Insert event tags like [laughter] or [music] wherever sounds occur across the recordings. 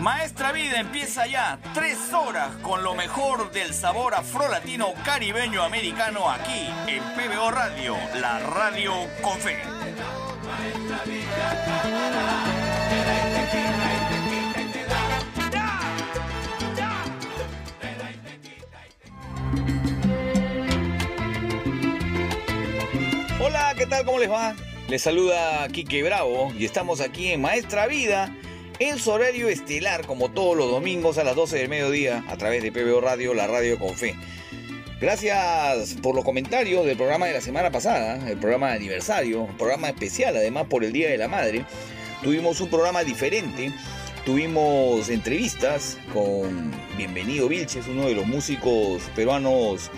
Maestra Vida empieza ya tres horas con lo mejor del sabor afrolatino caribeño americano aquí en PBO Radio, la radio con fe. Hola, ¿qué tal? ¿Cómo les va? Les saluda Quique Bravo y estamos aquí en Maestra Vida, en su horario estelar, como todos los domingos a las 12 del mediodía, a través de PBO Radio, la radio con fe. Gracias por los comentarios del programa de la semana pasada, el programa de aniversario, un programa especial además por el Día de la Madre. Tuvimos un programa diferente, tuvimos entrevistas con Bienvenido Vilches, uno de los músicos peruanos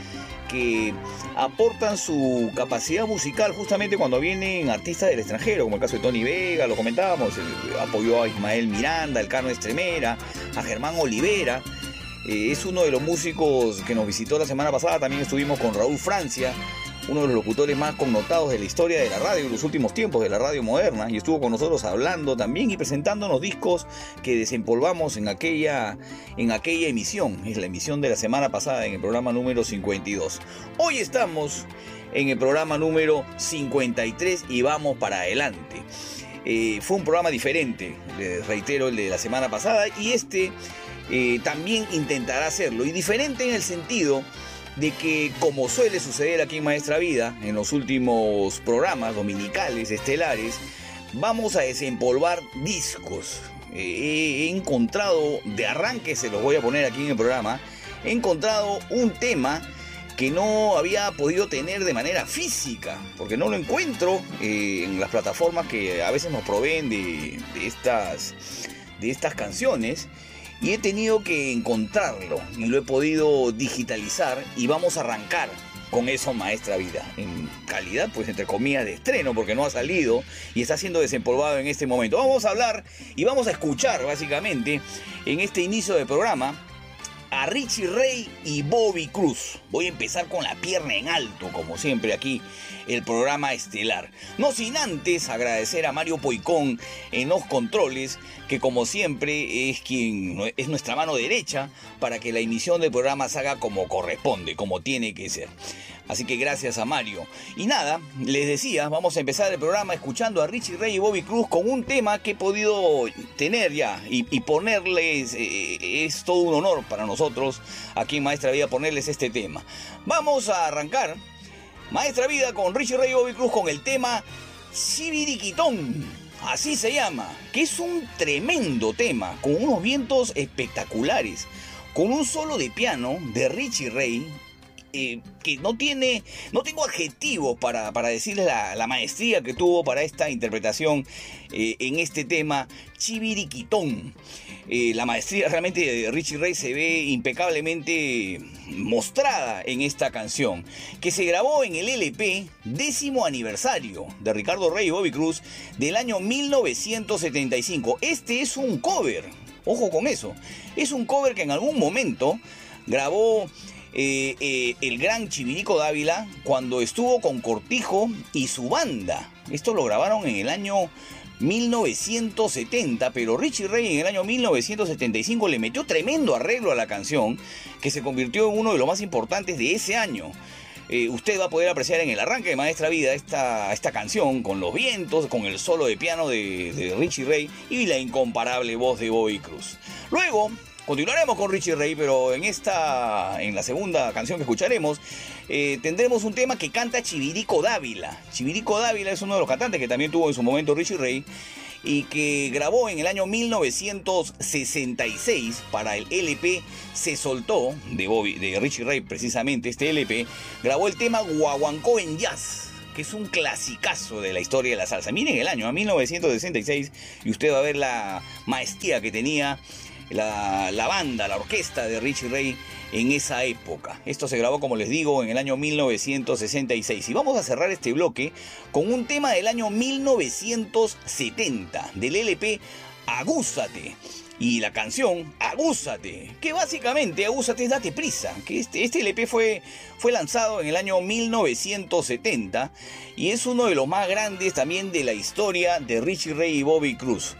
que aportan su capacidad musical justamente cuando vienen artistas del extranjero, como el caso de Tony Vega, lo comentábamos, apoyó a Ismael Miranda, el Cano Estremera, a Germán Olivera. Eh, es uno de los músicos que nos visitó la semana pasada. También estuvimos con Raúl Francia, uno de los locutores más connotados de la historia de la radio en los últimos tiempos de la radio moderna. Y estuvo con nosotros hablando también y presentándonos discos que desempolvamos en aquella, en aquella emisión. Es la emisión de la semana pasada en el programa número 52. Hoy estamos en el programa número 53 y vamos para adelante. Eh, fue un programa diferente, les reitero, el de la semana pasada, y este eh, también intentará hacerlo. Y diferente en el sentido de que, como suele suceder aquí en Maestra Vida, en los últimos programas dominicales, estelares, vamos a desempolvar discos. Eh, he encontrado, de arranque se los voy a poner aquí en el programa, he encontrado un tema que no había podido tener de manera física, porque no lo encuentro eh, en las plataformas que a veces nos proveen de, de estas, de estas canciones. Y he tenido que encontrarlo y lo he podido digitalizar y vamos a arrancar con eso Maestra Vida. En calidad, pues entre comillas, de estreno, porque no ha salido y está siendo desempolvado en este momento. Vamos a hablar y vamos a escuchar básicamente en este inicio del programa a Richie Ray y Bobby Cruz. Voy a empezar con la pierna en alto, como siempre aquí, el programa estelar. No sin antes agradecer a Mario Poicón en los controles, que como siempre es quien es nuestra mano derecha para que la emisión del programa se haga como corresponde, como tiene que ser. Así que gracias a Mario. Y nada, les decía, vamos a empezar el programa escuchando a Richie Ray y Bobby Cruz con un tema que he podido tener ya y, ponerles, eh, es todo un honor para nosotros aquí en Maestra Vida ponerles este tema. Vamos a arrancar Maestra Vida con Richie Ray y Bobby Cruz con el tema Sibiriquitón. Así se llama, que es un tremendo tema, con unos vientos espectaculares, con un solo de piano de Richie Ray, que no tiene, no tengo adjetivos para, para decirles la, la maestría que tuvo para esta interpretación eh, en este tema, Chiviriquitón. Eh, la maestría realmente de Richie Ray se ve impecablemente mostrada en esta canción, que se grabó en el LP décimo aniversario de Ricardo Rey y Bobby Cruz del año 1975. Este es un cover, ojo con eso, es un cover que en algún momento grabó eh, eh, el gran Chivirico Dávila cuando estuvo con Cortijo y su banda. Esto lo grabaron en el año 1970, pero Richie Ray en el año 1975 le metió tremendo arreglo a la canción que se convirtió en uno de los más importantes de ese año. Eh, usted va a poder apreciar en el arranque de Maestra Vida esta, esta canción con los vientos, con el solo de piano de, de Richie Ray y la incomparable voz de Bobby Cruz. Luego, Continuaremos con Richie Ray, pero en esta, en la segunda canción que escucharemos, eh, tendremos un tema que canta Chivirico Dávila. Chivirico Dávila es uno de los cantantes que también tuvo en su momento Richie Ray y que grabó en el año 1966 para el LP Se Soltó de, Bobby, de Richie Ray, precisamente este LP, grabó el tema Guaguancó en Jazz que es un clasicazo de la historia de la salsa. Miren el año, a 1966, y usted va a ver la maestría que tenía la, banda, la orquesta de Richie Ray en esa época. Esto se grabó, como les digo, en el año 1966. Y vamos a cerrar este bloque con un tema del año 1970, del LP Agúzate. Y la canción Agúzate, que básicamente Agúzate es Date Prisa, que este, este LP fue, fue lanzado en el año 1970 y es uno de los más grandes también de la historia de Richie Ray y Bobby Cruz.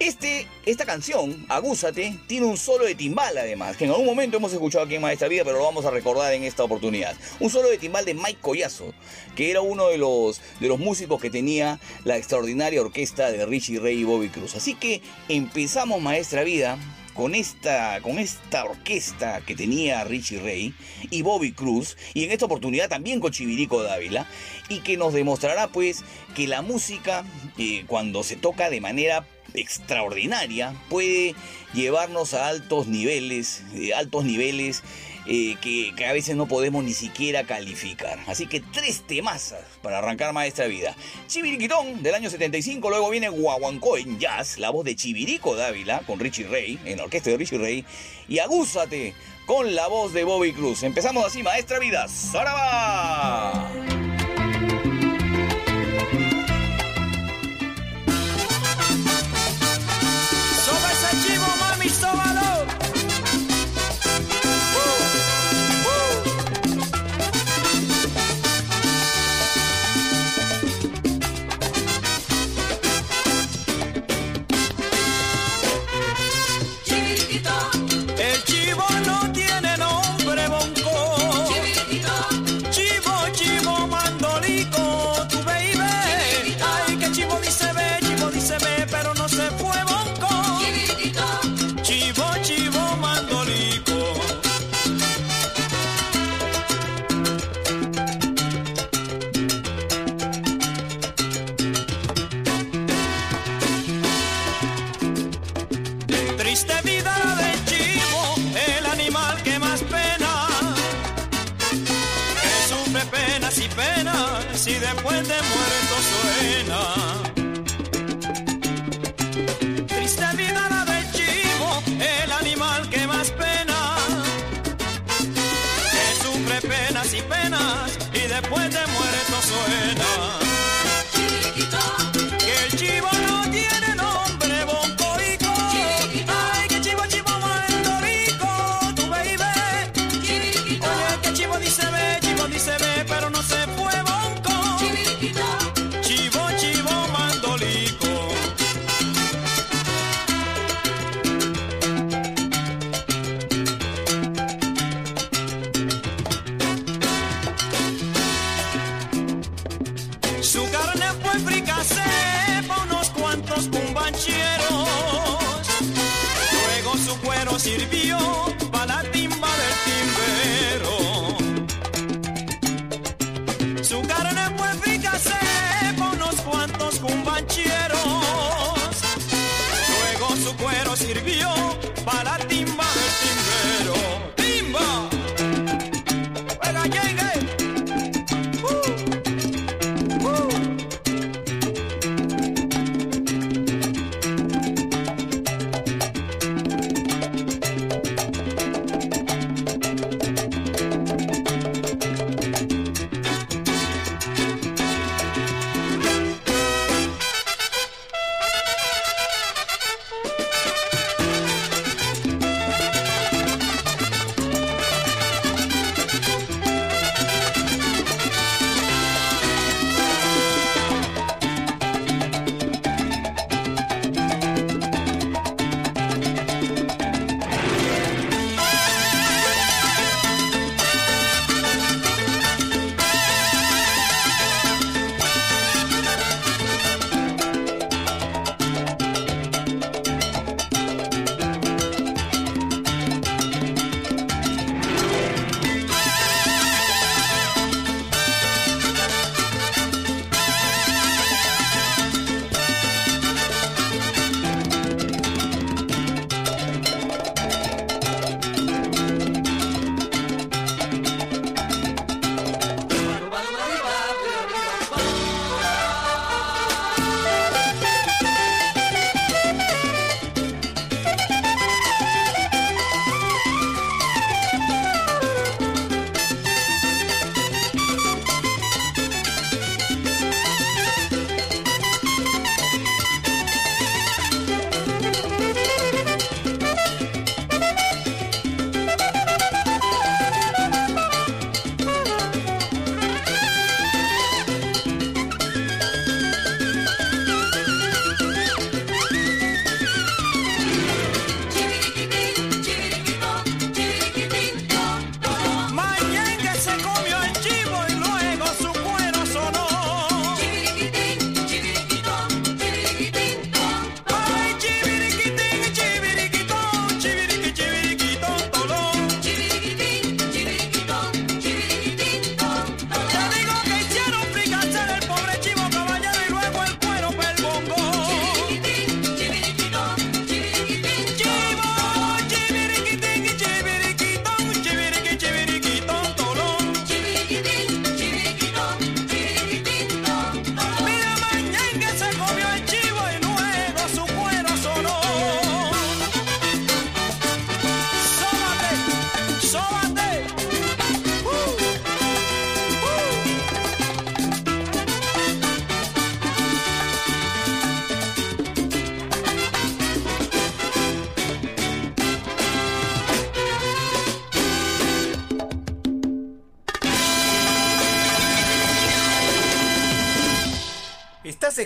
Este, esta canción, Agúzate, tiene un solo de timbal además, que en algún momento hemos escuchado aquí en Maestra Vida, pero lo vamos a recordar en esta oportunidad. Un solo de timbal de Mike Collazo, que era uno de los, de los músicos que tenía la extraordinaria orquesta de Richie Ray y Bobby Cruz. Así que empezamos Maestra Vida con esta, con esta orquesta que tenía Richie Ray y Bobby Cruz, y en esta oportunidad también con Chivirico Dávila, y que nos demostrará pues que la música, eh, cuando se toca de manera extraordinaria puede llevarnos a altos niveles, eh, altos niveles eh, que, que, a veces no podemos ni siquiera calificar. Así que tres temazas para arrancar Maestra Vida. Chiviriquitón del año 75, luego viene Guaguancó en jazz, la voz de Chivirico Dávila con Richie Ray, en la orquesta de Richie Ray, y Agúzate con la voz de Bobby Cruz. Empezamos así, Maestra Vida. ¡Saraba!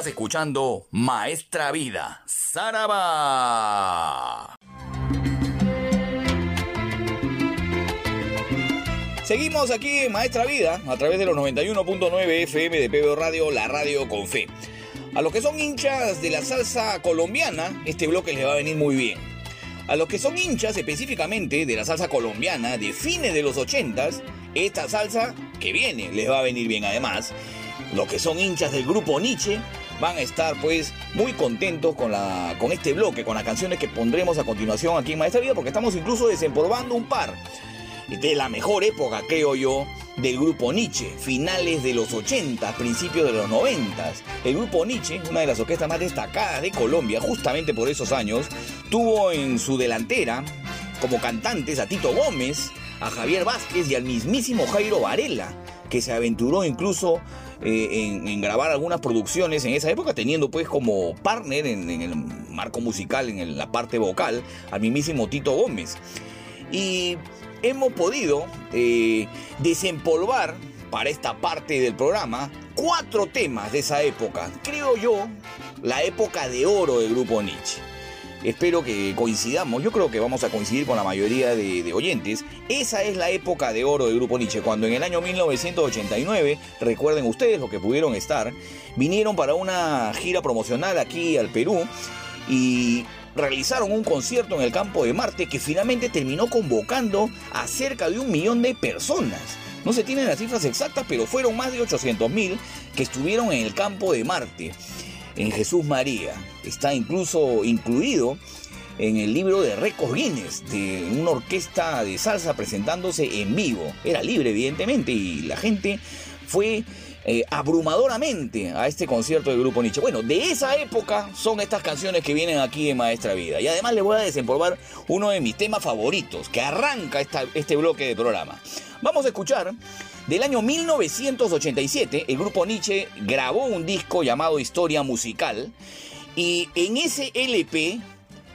Estás escuchando Maestra Vida, Saraba. Seguimos aquí en Maestra Vida a través de los 91.9 FM de PBO Radio, la radio con fe. A los que son hinchas de la salsa colombiana, este bloque les va a venir muy bien. A los que son hinchas específicamente de la salsa colombiana de fines de los 80s, esta salsa que viene les va a venir bien además. Los que son hinchas del grupo Nietzsche van a estar pues muy contentos con, la, con este bloque, con las canciones que pondremos a continuación aquí en Maestra Vida, porque estamos incluso desempolvando un par de la mejor época, creo yo, del grupo Nietzsche, finales de los 80, principios de los 90. El grupo Nietzsche, una de las orquestas más destacadas de Colombia, justamente por esos años, tuvo en su delantera como cantantes a Tito Gómez, a Javier Vázquez y al mismísimo Jairo Varela, que se aventuró incluso eh, en, grabar algunas producciones en esa época, teniendo pues como partner en, en el marco musical, en la parte vocal, al mismísimo Tito Gómez. Y hemos podido eh, desempolvar para esta parte del programa cuatro temas de esa época. Creo yo, la época de oro del grupo Nietzsche. Espero que coincidamos, yo creo que vamos a coincidir con la mayoría de, oyentes. Esa es la época de oro del grupo Nietzsche, cuando en el año 1989, recuerden ustedes lo que pudieron estar, vinieron para una gira promocional aquí al Perú y realizaron un concierto en el campo de Marte que finalmente terminó convocando a cerca de un millón de personas. No se tienen las cifras exactas, pero fueron más de 800 mil que estuvieron en el campo de Marte, en Jesús María. Está incluso incluido en el libro de récords Guinness de una orquesta de salsa presentándose en vivo. Era libre, evidentemente, y la gente fue eh, abrumadoramente a este concierto del grupo Nietzsche. Bueno, de esa época son estas canciones que vienen aquí en Maestra Vida. Y además les voy a desempolvar uno de mis temas favoritos, que arranca este bloque de programa. Vamos a escuchar del año 1987, el grupo Nietzsche grabó un disco llamado Historia Musical. Y en ese LP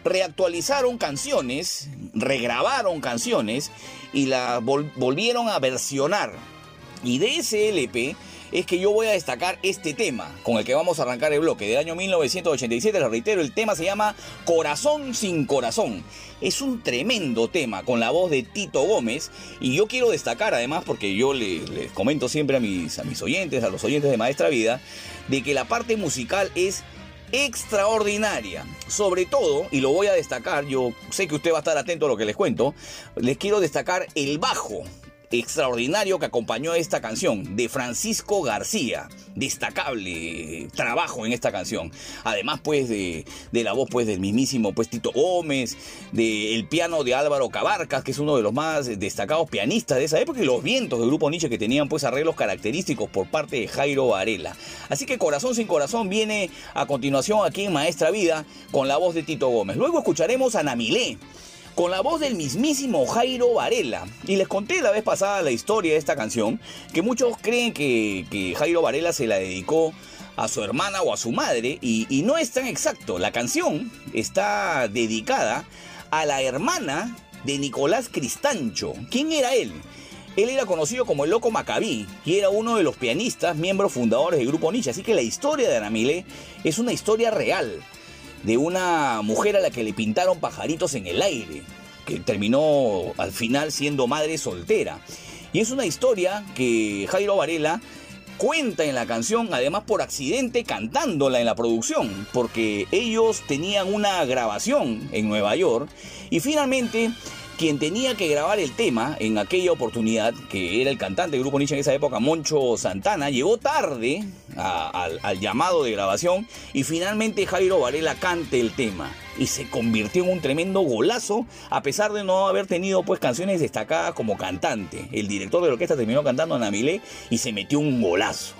reactualizaron canciones, regrabaron canciones y las vol volvieron a versionar. Y de ese LP es que yo voy a destacar este tema con el que vamos a arrancar el bloque del año 1987. Les reitero, el tema se llama Corazón sin Corazón. Es un tremendo tema con la voz de Tito Gómez y yo quiero destacar además porque yo les, les comento siempre a mis, a mis oyentes, a los oyentes de Maestra Vida, de que la parte musical es extraordinaria. Sobre todo, y lo voy a destacar, yo sé que usted va a estar atento a lo que les cuento, les quiero destacar el bajo extraordinario que acompañó esta canción de Francisco García. Destacable trabajo en esta canción. Además, pues, de, de la voz pues, del mismísimo pues, Tito Gómez, del piano de Álvaro Cabarcas, que es uno de los más destacados pianistas de esa época, y los vientos del grupo Nietzsche que tenían pues arreglos característicos por parte de Jairo Varela. Así que Corazón sin Corazón viene a continuación aquí en Maestra Vida con la voz de Tito Gómez. Luego escucharemos a Namilé con la voz del mismísimo Jairo Varela. Y les conté la vez pasada la historia de esta canción, que muchos creen que, Jairo Varela se la dedicó a su hermana o a su madre, y, no es tan exacto. La canción está dedicada a la hermana de Nicolás Cristancho. ¿Quién era él? Él era conocido como el Loco Macabí y era uno de los pianistas, miembros fundadores del grupo Nietzsche. Así que la historia de Anamile es una historia real de una mujer a la que le pintaron pajaritos en el aire, que terminó al final siendo madre soltera. Y es una historia que Jairo Varela cuenta en la canción, además por accidente cantándola en la producción, porque ellos tenían una grabación en Nueva York y finalmente quien tenía que grabar el tema en aquella oportunidad, que era el cantante del grupo Nietzsche en esa época, Moncho Santana, llegó tarde al, llamado de grabación y finalmente Jairo Varela cante el tema. Y se convirtió en un tremendo golazo, a pesar de no haber tenido pues canciones destacadas como cantante. El director de la orquesta terminó cantando a Namilé y se metió un golazo.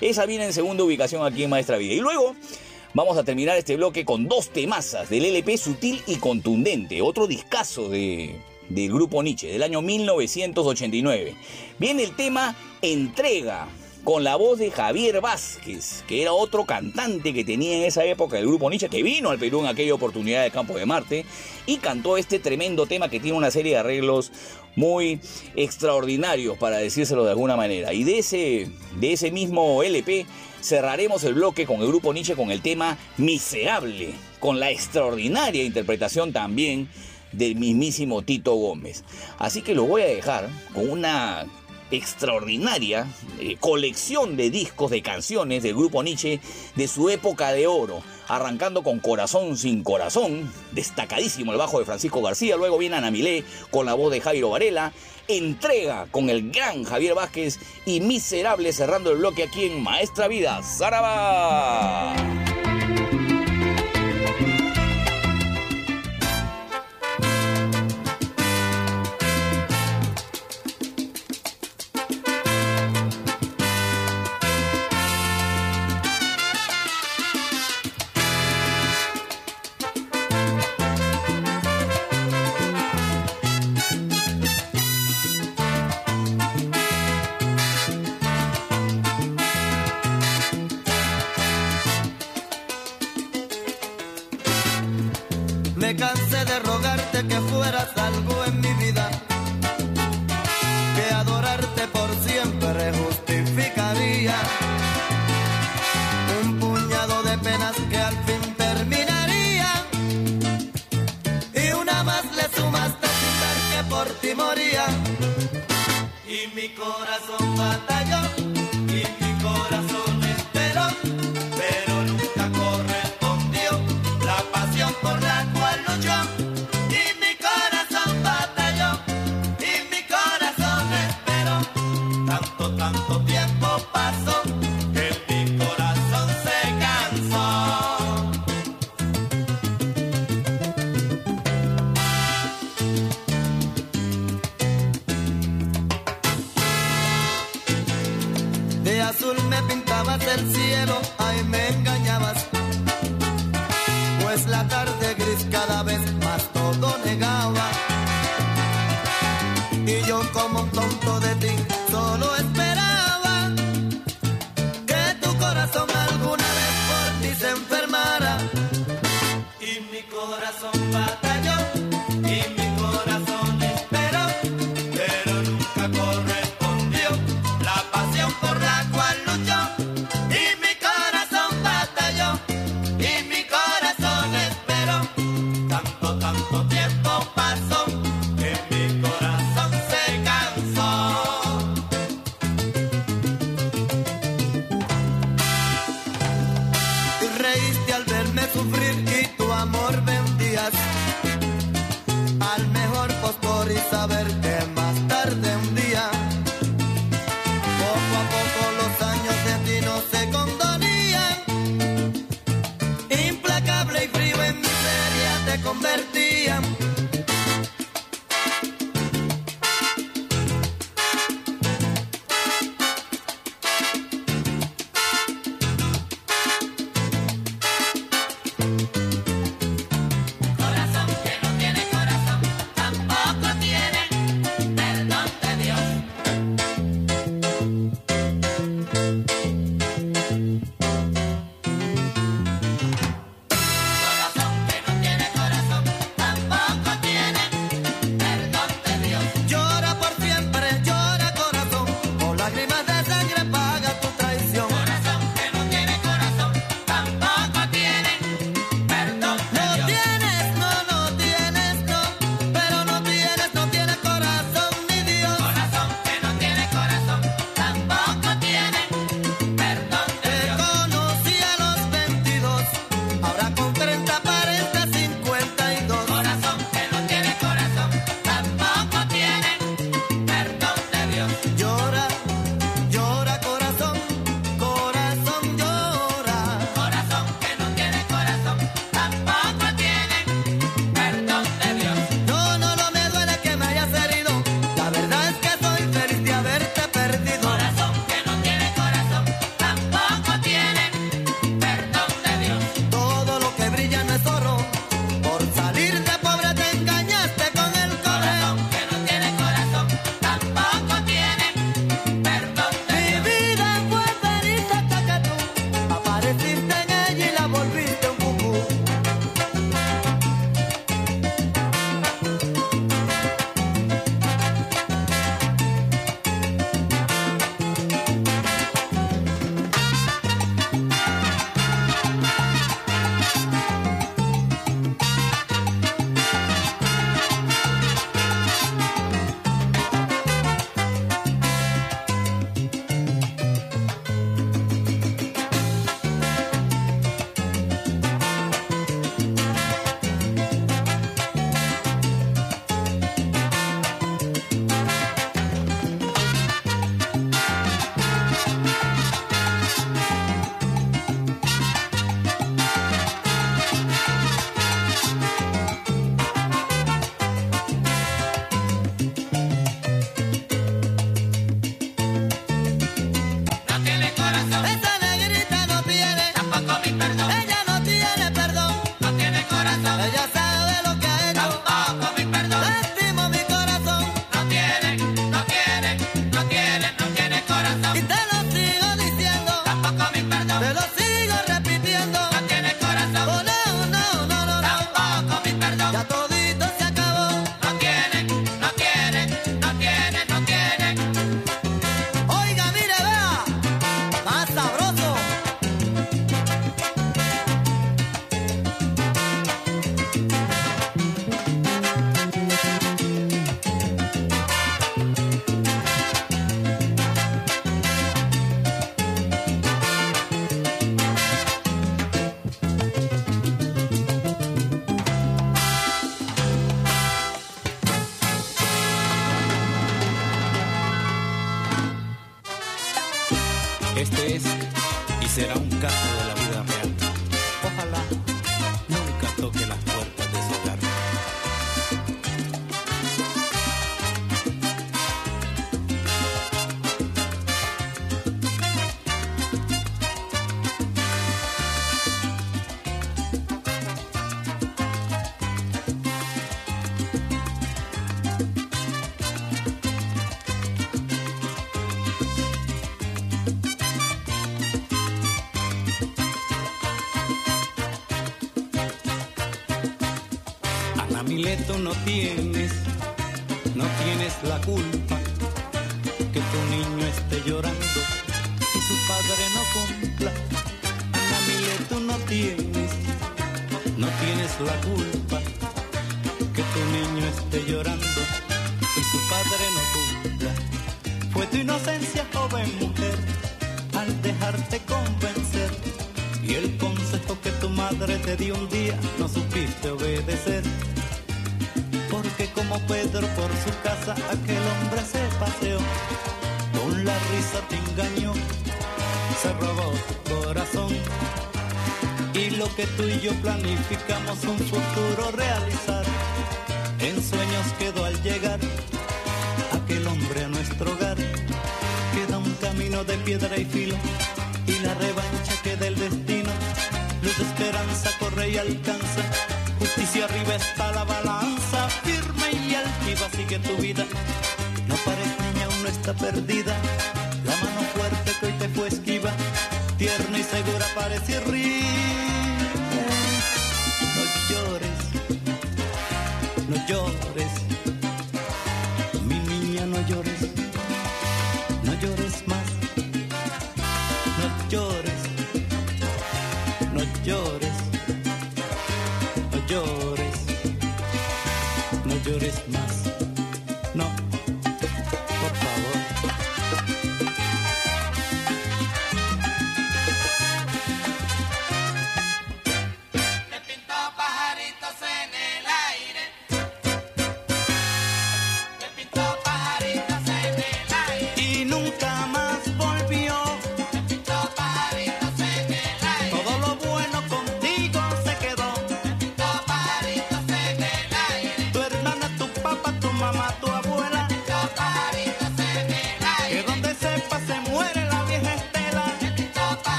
Esa viene en segunda ubicación aquí en Maestra Vida. Y luego Vamos a terminar este bloque con dos temazas del LP Sutil y Contundente, otro discazo de, del grupo Nietzsche, del año 1989. Viene el tema Entrega, con la voz de Javier Vázquez, que era otro cantante que tenía en esa época el grupo Nietzsche, que vino al Perú en aquella oportunidad de Campo de Marte, y cantó este tremendo tema que tiene una serie de arreglos muy extraordinarios, para decírselo de alguna manera. Y de ese, de ese mismo LP cerraremos el bloque con el grupo Nietzsche con el tema Miserable, con la extraordinaria interpretación también del mismísimo Tito Gómez. Así que lo voy a dejar con una extraordinaria eh, colección de discos de canciones del grupo Nietzsche de su época de oro, arrancando con Corazón sin Corazón, destacadísimo el bajo de Francisco García, luego viene Ana Milé con la voz de Jairo Varela, Entrega con el gran Javier Vázquez y Miserable cerrando el bloque aquí en Maestra Vida, Zaraba.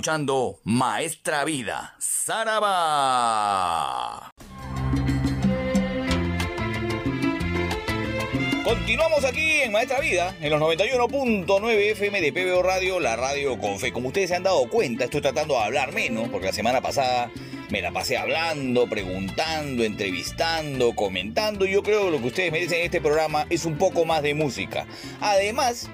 Escuchando Maestra Vida, Saraba. Continuamos aquí en Maestra Vida, en los 91.9 FM de PBO Radio, la radio con fe. Como ustedes se han dado cuenta, estoy tratando de hablar menos, porque la semana pasada me la pasé hablando, preguntando, entrevistando, comentando. Yo creo que lo que ustedes merecen en este programa es un poco más de música. Además,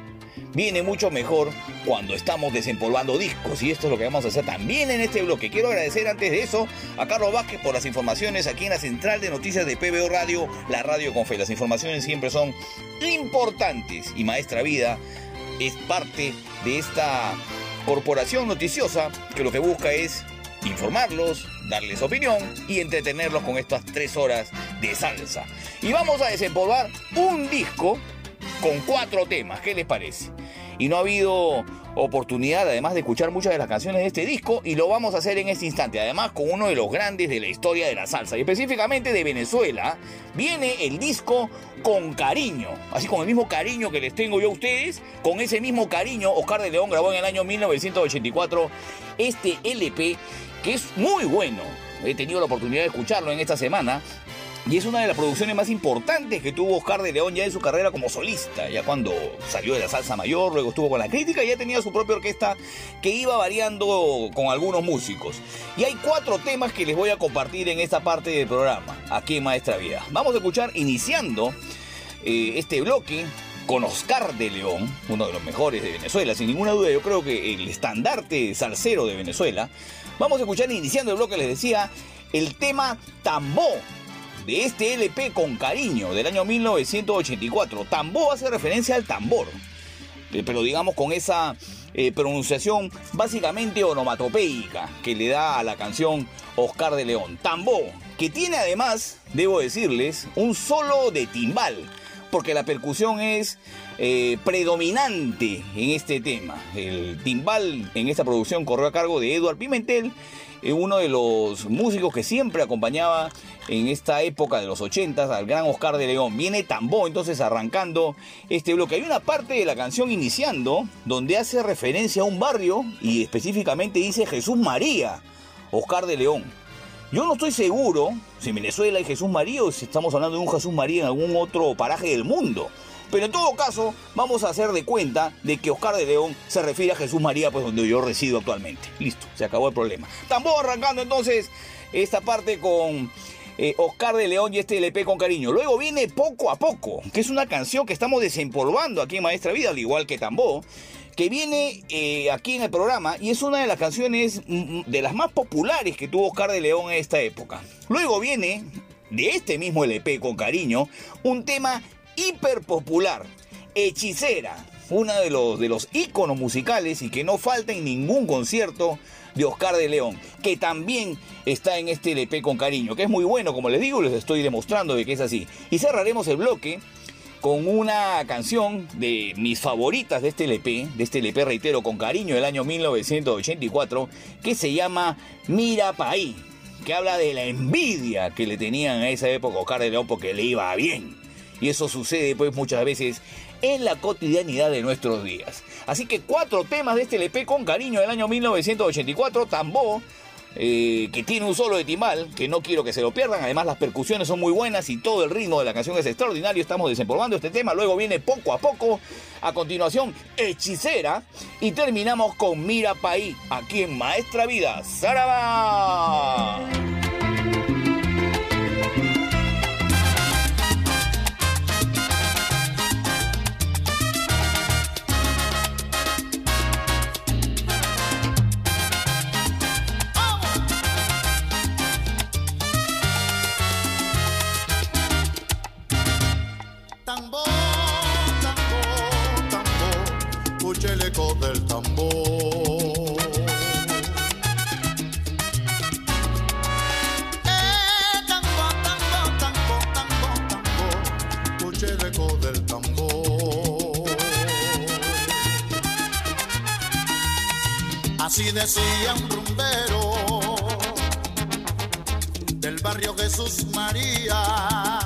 viene mucho mejor cuando estamos desempolvando discos y esto es lo que vamos a hacer también en este bloque. Quiero agradecer antes de eso a Carlos Vázquez por las informaciones aquí en la central de noticias de PBO Radio, la radio con fe. Las informaciones siempre son importantes y Maestra Vida es parte de esta corporación noticiosa que lo que busca es informarlos, darles opinión y entretenerlos con estas tres horas de salsa. Y vamos a desempolvar un disco con cuatro temas, ¿qué les parece? Y no ha habido oportunidad además de escuchar muchas de las canciones de este disco y lo vamos a hacer en este instante, además con uno de los grandes de la historia de la salsa y específicamente de Venezuela, viene el disco con cariño, así con el mismo cariño que les tengo yo a ustedes, con ese mismo cariño Oscar de León grabó en el año 1984 este LP que es muy bueno, he tenido la oportunidad de escucharlo en esta semana y es una de las producciones más importantes que tuvo Oscar de León ya en su carrera como solista, ya cuando salió de la salsa mayor, luego estuvo con la crítica y ya tenía su propia orquesta que iba variando con algunos músicos. Y hay cuatro temas que les voy a compartir en esta parte del programa, aquí en Maestra Vida. Vamos a escuchar iniciando eh, este bloque con Oscar de León, uno de los mejores de Venezuela, sin ninguna duda, yo creo que el estandarte salsero de Venezuela. Vamos a escuchar iniciando el bloque, les decía, el tema Tambó de este LP con cariño del año 1984. Tambó hace referencia al tambor, eh, pero digamos con esa eh, pronunciación básicamente onomatopeica que le da a la canción Oscar de León. Tambó, que tiene además, debo decirles, un solo de timbal, porque la percusión es eh, predominante en este tema. El timbal en esta producción corrió a cargo de Eduard Pimentel, eh, uno de los músicos que siempre acompañaba en esta época de los 80 al gran Oscar de León. Viene Tambó entonces arrancando este bloque. Hay una parte de la canción iniciando donde hace referencia a un barrio y específicamente dice Jesús María, Oscar de León. Yo no estoy seguro si en Venezuela hay Jesús María o si estamos hablando de un Jesús María en algún otro paraje del mundo. Pero en todo caso, vamos a hacer de cuenta de que Oscar de León se refiere a Jesús María, pues donde yo resido actualmente. Listo, se acabó el problema. Tambor arrancando entonces esta parte con eh, Oscar de León y este LP con cariño. Luego viene Poco a Poco, que es una canción que estamos desempolvando aquí en Maestra Vida, al igual que Tambó, que viene eh, aquí en el programa y es una de las canciones mm, de las más populares que tuvo Oscar de León en esta época. Luego viene, de este mismo LP con cariño, un tema hiper popular, Hechicera, uno de los, de los musicales y que no falta en ningún concierto de Oscar de León, que también está en este LP con cariño, que es muy bueno, como les digo, les estoy demostrando de que es así. Y cerraremos el bloque con una canción de mis favoritas de este LP, de este LP reitero con cariño del año 1984, que se llama Mira Paí, que habla de la envidia que le tenían a esa época a de León porque le iba bien. Y eso sucede pues muchas veces en la cotidianidad de nuestros días. Así que cuatro temas de este LP con cariño del año 1984, Tambó, eh, que tiene un solo de que no quiero que se lo pierdan. Además, las percusiones son muy buenas y todo el ritmo de la canción es extraordinario. Estamos desempolvando este tema. Luego viene poco a poco. A continuación, Hechicera. Y terminamos con Mira Paí, aquí en Maestra Vida. ¡Saraba! Escuche el eco del tambor. Eh, tambor, tambor, tambor, tambor, tambor, escuche el eco del tambor. Así decía un rumbero del barrio Jesús María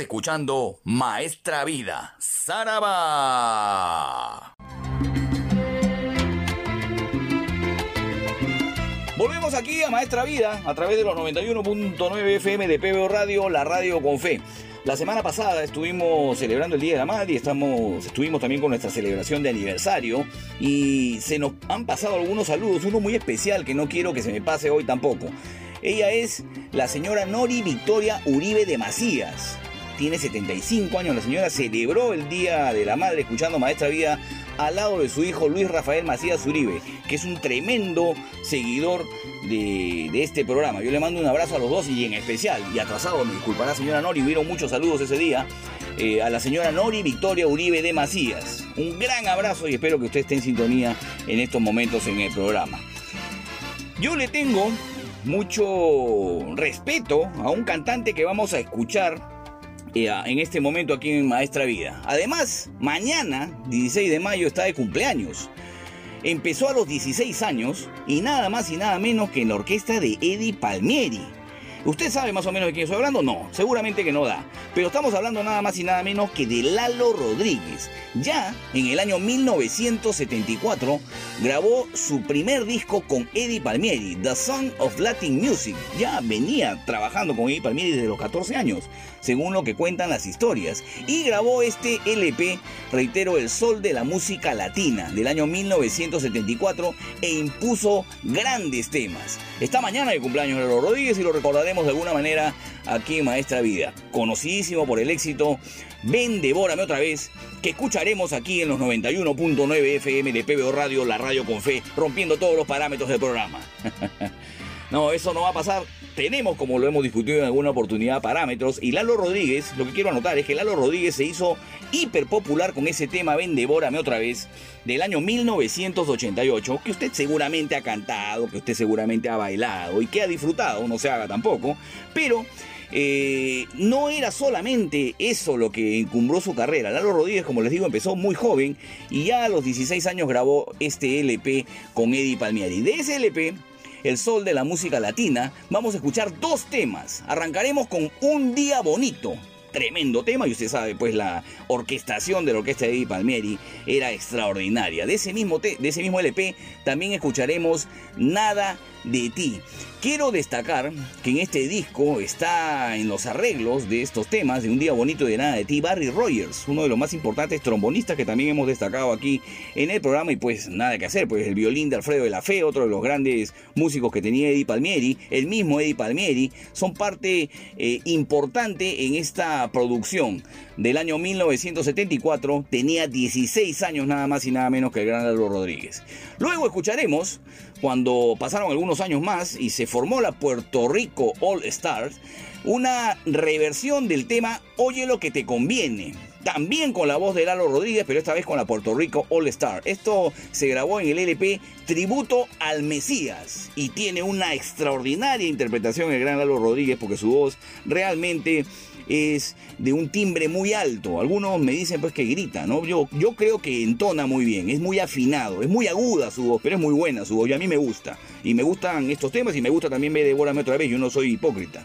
Escuchando Maestra Vida, Saraba. Volvemos aquí a Maestra Vida a través de los 91.9 FM de PBO Radio, la radio con fe. La semana pasada estuvimos celebrando el Día de la Madre y estamos, estuvimos también con nuestra celebración de aniversario y se nos han pasado algunos saludos, uno muy especial que no quiero que se me pase hoy tampoco. Ella es la señora Nori Victoria Uribe de Macías. Tiene 75 años, la señora celebró el Día de la Madre escuchando Maestra Vida al lado de su hijo Luis Rafael Macías Uribe, que es un tremendo seguidor de, de este programa. Yo le mando un abrazo a los dos y en especial, y atrasado, me disculpará señora Nori, hubieron muchos saludos ese día, eh, a la señora Nori Victoria Uribe de Macías. Un gran abrazo y espero que usted esté en sintonía en estos momentos en el programa. Yo le tengo mucho respeto a un cantante que vamos a escuchar eh, en este momento aquí en Maestra Vida. Además, mañana, 16 de mayo, está de cumpleaños. Empezó a los 16 años y nada más y nada menos que en la orquesta de Eddie Palmieri. ¿Usted sabe más o menos de quién estoy hablando? No, seguramente que no da. Pero estamos hablando nada más y nada menos que de Lalo Rodríguez. Ya en el año 1974 grabó su primer disco con Eddie Palmieri, The Song of Latin Music. Ya venía trabajando con Eddie Palmieri desde los 14 años, según lo que cuentan las historias. Y grabó este LP, reitero, El Sol de la Música Latina, del año 1974, e impuso grandes temas. Esta mañana de cumpleaños de Lalo Rodríguez y lo recordaremos de alguna manera aquí en Maestra Vida. Conocidísimo por el éxito Ven, devórame otra vez, que escucharemos aquí en los 91.9 FM de PBO Radio, la radio con fe, rompiendo todos los parámetros del programa. [laughs] no, eso no va a pasar. Tenemos, como lo hemos discutido en alguna oportunidad, parámetros. Y Lalo Rodríguez, lo que quiero anotar es que Lalo Rodríguez se hizo hiper popular con ese tema Ven, devórame otra vez, del año 1988, que usted seguramente ha cantado, que usted seguramente ha bailado y que ha disfrutado, no se haga tampoco. Pero eh, no era solamente eso lo que encumbró su carrera. Lalo Rodríguez, como les digo, empezó muy joven y ya a los 16 años grabó este LP con Eddie Palmieri. De ese LP, El Sol de la Música Latina, vamos a escuchar dos temas. Arrancaremos con Un Día Bonito. Tremendo tema y usted sabe, pues la orquestación de la orquesta de Eddie Palmieri era extraordinaria. De ese mismo, de ese mismo LP también escucharemos Nada de ti. Quiero destacar que en este disco está en los arreglos de estos temas de Un Día Bonito de Nada de Ti, Barry Rogers, uno de los más importantes trombonistas que también hemos destacado aquí en el programa y pues nada que hacer, pues el violín de Alfredo de la Fe, otro de los grandes músicos que tenía Eddie Palmieri, el mismo Eddie Palmieri, son parte eh, importante en esta producción del año 1974, tenía 16 años nada más y nada menos que el gran Lalo Rodríguez. Luego escucharemos cuando pasaron algunos años más y se formó la Puerto Rico All Stars, una reversión del tema Oye lo que te conviene. También con la voz de Lalo Rodríguez, pero esta vez con la Puerto Rico All Star. Esto se grabó en el LP Tributo al Mesías y tiene una extraordinaria interpretación el gran Lalo Rodríguez porque su voz realmente es de un timbre muy alto. Algunos me dicen pues que grita, ¿no? Yo, yo creo que entona muy bien, es muy afinado, es muy aguda su voz, pero es muy buena su voz y a mí me gusta. Y me gustan estos temas y me gusta también ver Devórame otra vez, yo no soy hipócrita.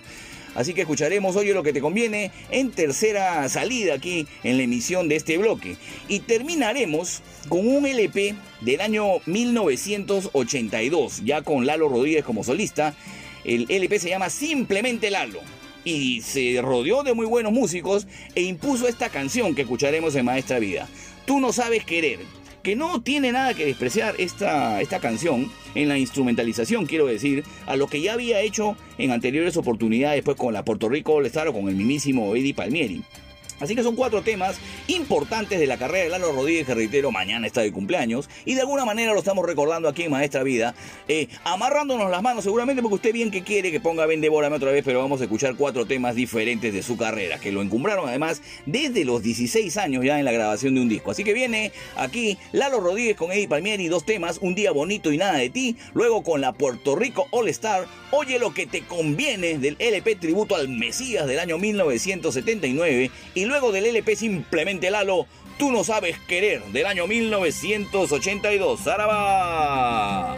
Así que escucharemos hoy lo que te conviene en tercera salida aquí en la emisión de este bloque. Y terminaremos con un LP del año 1982, ya con Lalo Rodríguez como solista. El LP se llama Simplemente Lalo y se rodeó de muy buenos músicos e impuso esta canción que escucharemos en Maestra Vida. Tú no sabes querer, que no tiene nada que despreciar esta, esta canción en la instrumentalización, quiero decir, a lo que ya había hecho en anteriores oportunidades, pues con la Puerto Rico All Star o con el mismísimo Eddie Palmieri. Así que son cuatro temas importantes de la carrera de Lalo Rodríguez, que reitero, mañana está de cumpleaños. Y de alguna manera lo estamos recordando aquí en Maestra Vida, eh, amarrándonos las manos seguramente porque usted bien que quiere que ponga Ven Devórame otra vez, pero vamos a escuchar cuatro temas diferentes de su carrera, que lo encumbraron además desde los 16 años ya en la grabación de un disco. Así que viene aquí Lalo Rodríguez con Eddie Palmieri, dos temas, Un Día Bonito y Nada de Ti. Luego con la Puerto Rico All Star, Oye lo que te conviene del LP Tributo al Mesías del año 1979. Y luego del LP Simplemente Lalo, Tú no sabes querer del año 1982. ¡Zaraba!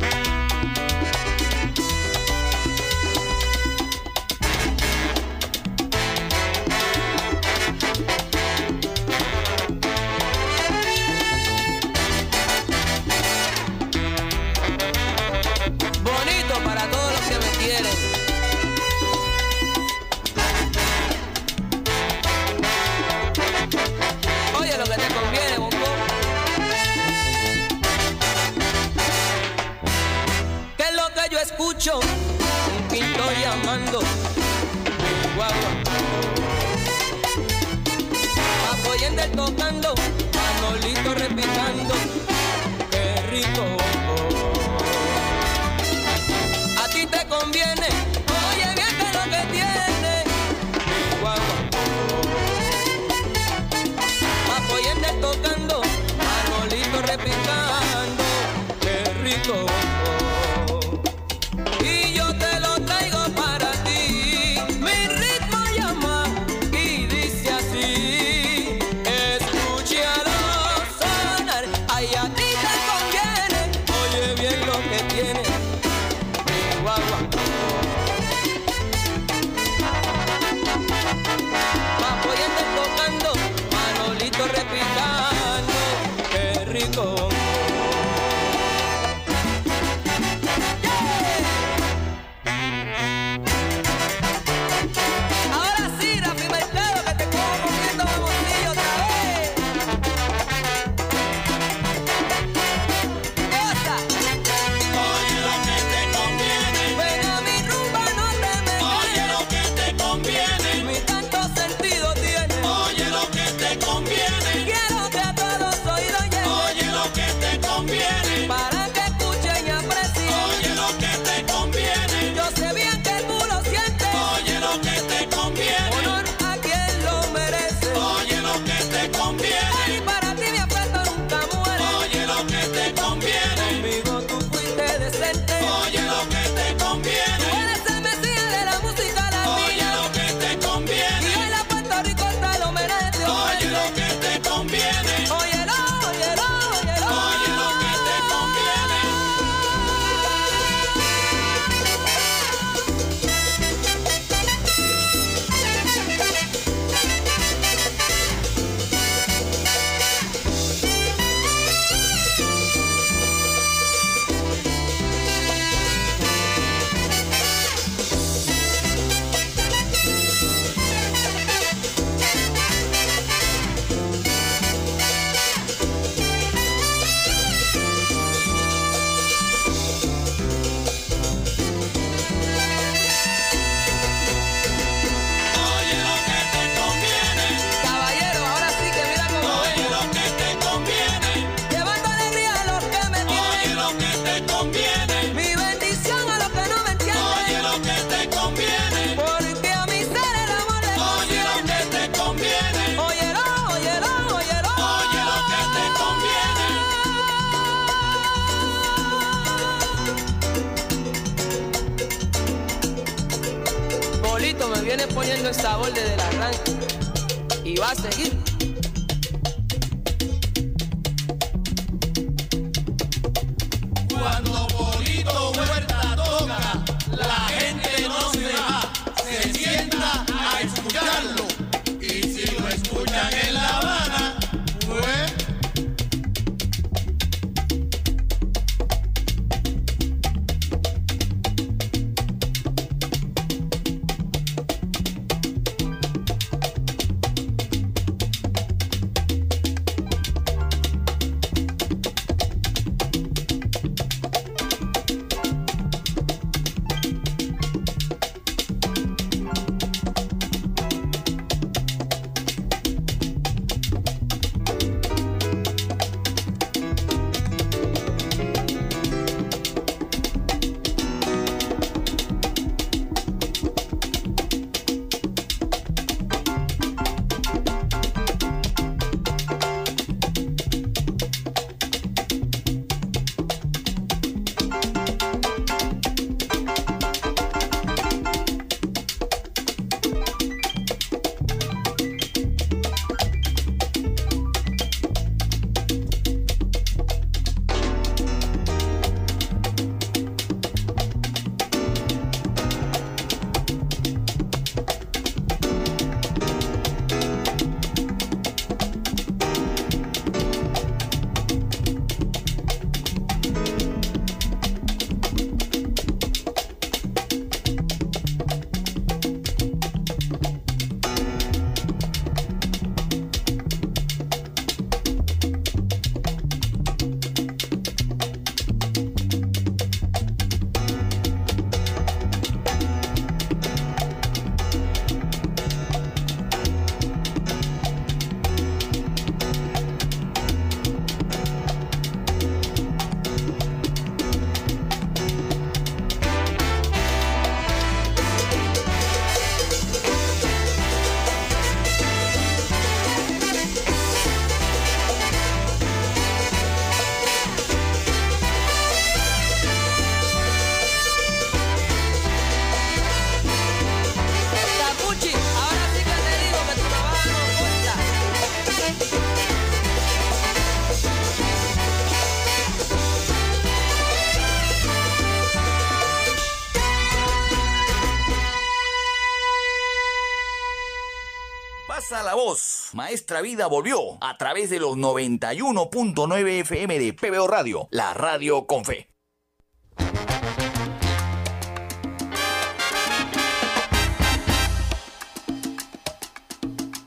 Maestra Vida volvió a través de los 91.9 FM de PBO Radio, la radio con fe.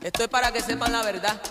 Esto es para que sepan la verdad.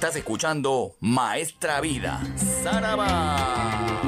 Estás escuchando Maestra Vida. Saraba.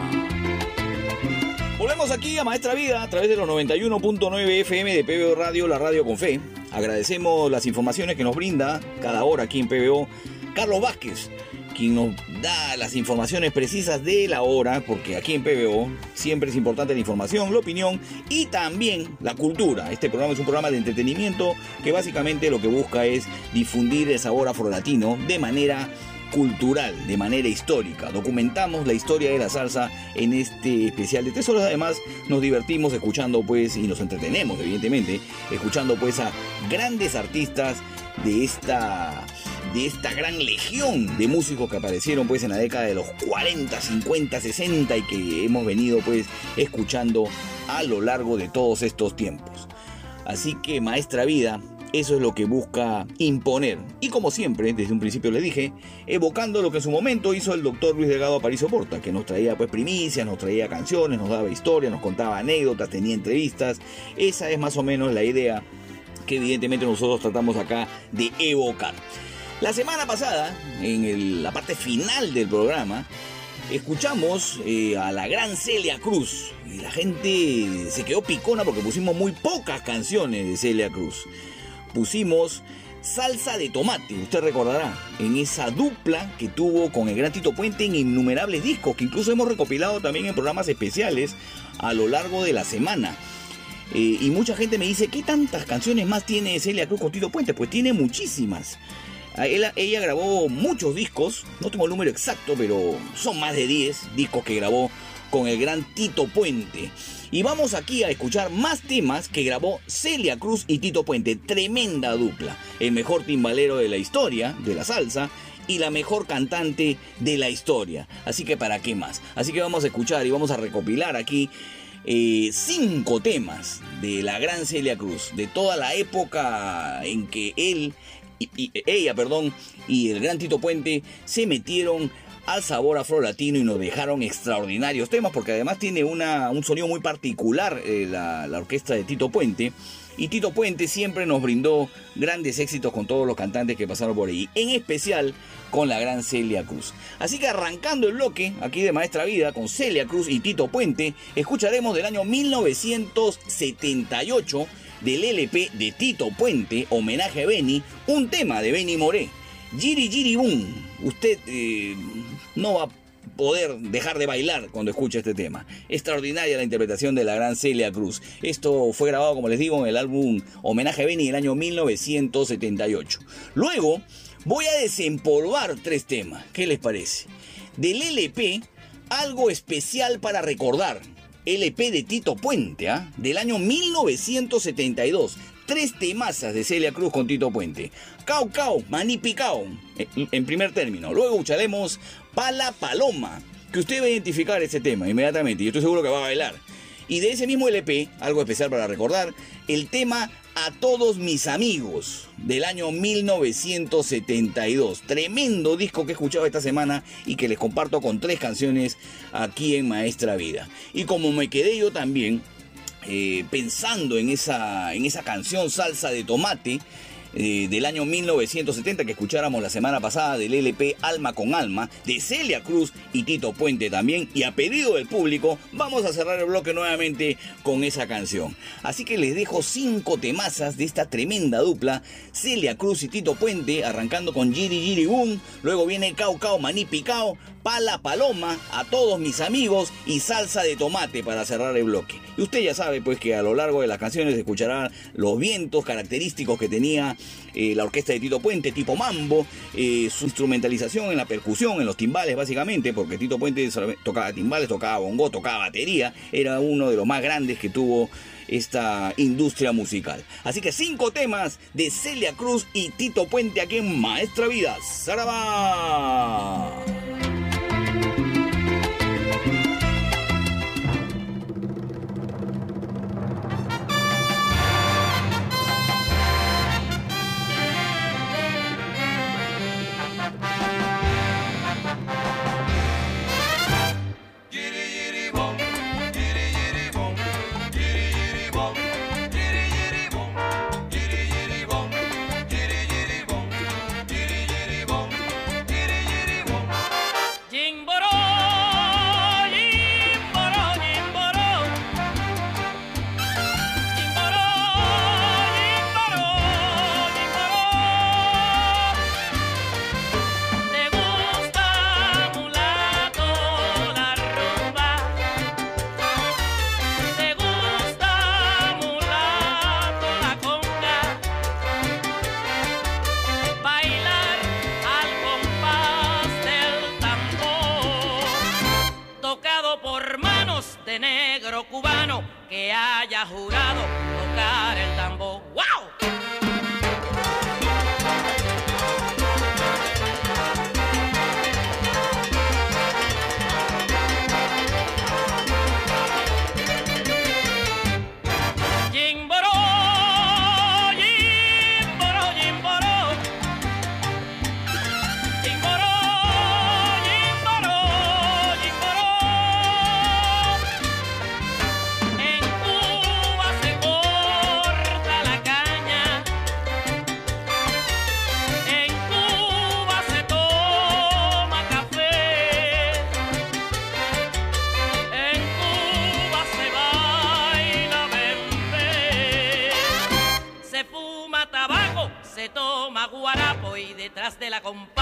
Volvemos aquí a Maestra Vida a través de los 91.9 FM de PBO Radio, la radio con fe. Agradecemos las informaciones que nos brinda cada hora aquí en PBO Carlos Vázquez, quien nos da las informaciones precisas de la hora, porque aquí en PBO siempre es importante la información, la opinión y también la cultura. Este programa es un programa de entretenimiento que básicamente lo que busca es difundir el sabor afrolatino de manera cultural, de manera histórica. Documentamos la historia de la salsa en este especial de tres horas. Además, nos divertimos escuchando, pues, y nos entretenemos, evidentemente, escuchando, pues, a grandes artistas de esta de esta gran legión de músicos que aparecieron pues en la década de los 40, 50, 60 y que hemos venido pues escuchando a lo largo de todos estos tiempos. Así que Maestra Vida eso es lo que busca imponer. Y como siempre, desde un principio le dije, evocando lo que en su momento hizo el doctor Luis Delgado Aparicio Porta, que nos traía pues primicias, nos traía canciones, nos daba historia, nos contaba anécdotas, tenía entrevistas. Esa es más o menos la idea que evidentemente nosotros tratamos acá de evocar. La semana pasada, en la parte final del programa, escuchamos eh, a la gran Celia Cruz. Y la gente se quedó picona porque pusimos muy pocas canciones de Celia Cruz. Pusimos Salsa de Tomate, usted recordará, en esa dupla que tuvo con el gran Tito Puente en innumerables discos, que incluso hemos recopilado también en programas especiales a lo largo de la semana. Eh, y mucha gente me dice, ¿qué tantas canciones más tiene Celia Cruz con Tito Puente? Pues tiene muchísimas. A ella, ella grabó muchos discos, no tengo el número exacto, pero son más de 10 discos que grabó con el gran Tito Puente. Y vamos aquí a escuchar más temas que grabó Celia Cruz y Tito Puente. Tremenda dupla. El mejor timbalero de la historia, de la salsa, y la mejor cantante de la historia. Así que para qué más. Así que vamos a escuchar y vamos a recopilar aquí eh, cinco temas de la gran Celia Cruz, de toda la época en que él, y, y- ella, perdón, y el gran Tito Puente se metieron al sabor afro-latino y nos dejaron extraordinarios temas, porque además tiene una, un sonido muy particular eh, la, la orquesta de Tito Puente. Y Tito Puente siempre nos brindó grandes éxitos con todos los cantantes que pasaron por ahí, en especial con la gran Celia Cruz. Así que arrancando el bloque aquí de Maestra Vida con Celia Cruz y Tito Puente, escucharemos del año 1978 del LP de Tito Puente, homenaje a Benny, un tema de Benny Moré. Giri Giri Boom. Usted eh, no va a poder dejar de bailar cuando escuche este tema. Extraordinaria la interpretación de la gran Celia Cruz. Esto fue grabado, como les digo, en el álbum Homenaje a Benny el año 1978. Luego voy a desempolvar tres temas. ¿Qué les parece? Del LP, algo especial para recordar. LP de Tito Puente, ¿ah? del año 1972. Tres temazas de Celia Cruz con Tito Puente. Cao Cao, Maní Picao, en- primer término. Luego escucharemos Pala Paloma, que usted va a identificar ese tema inmediatamente y estoy seguro que va a bailar. Y de ese mismo LP, algo especial para recordar, el tema A todos mis amigos del año 1972. Tremendo disco que he escuchado esta semana y que les comparto con tres canciones aquí en Maestra Vida. Y como me quedé yo también eh, pensando en esa, en esa canción Salsa de Tomate eh, del año 1970 que escucháramos la semana pasada del LP Alma con Alma de Celia Cruz y Tito Puente también y a pedido del público vamos a cerrar el bloque nuevamente con esa canción. Así que les dejo cinco temazas de esta tremenda dupla Celia Cruz y Tito Puente arrancando con Giri Giri Boom, luego viene Cao Cao Maní Picao, Pala Paloma, a todos mis amigos y salsa de tomate para cerrar el bloque. Y usted ya sabe pues que a lo largo de las canciones escuchará los vientos característicos que tenía eh, la orquesta de Tito Puente, tipo mambo, eh, su instrumentalización en la percusión, en los timbales básicamente, porque Tito Puente tocaba timbales, tocaba bongo, tocaba batería, era uno de los más grandes que tuvo esta industria musical. Así que cinco temas de Celia Cruz y Tito Puente aquí en Maestra Vida. ¡Saraba! que haya jurado detrás de la compa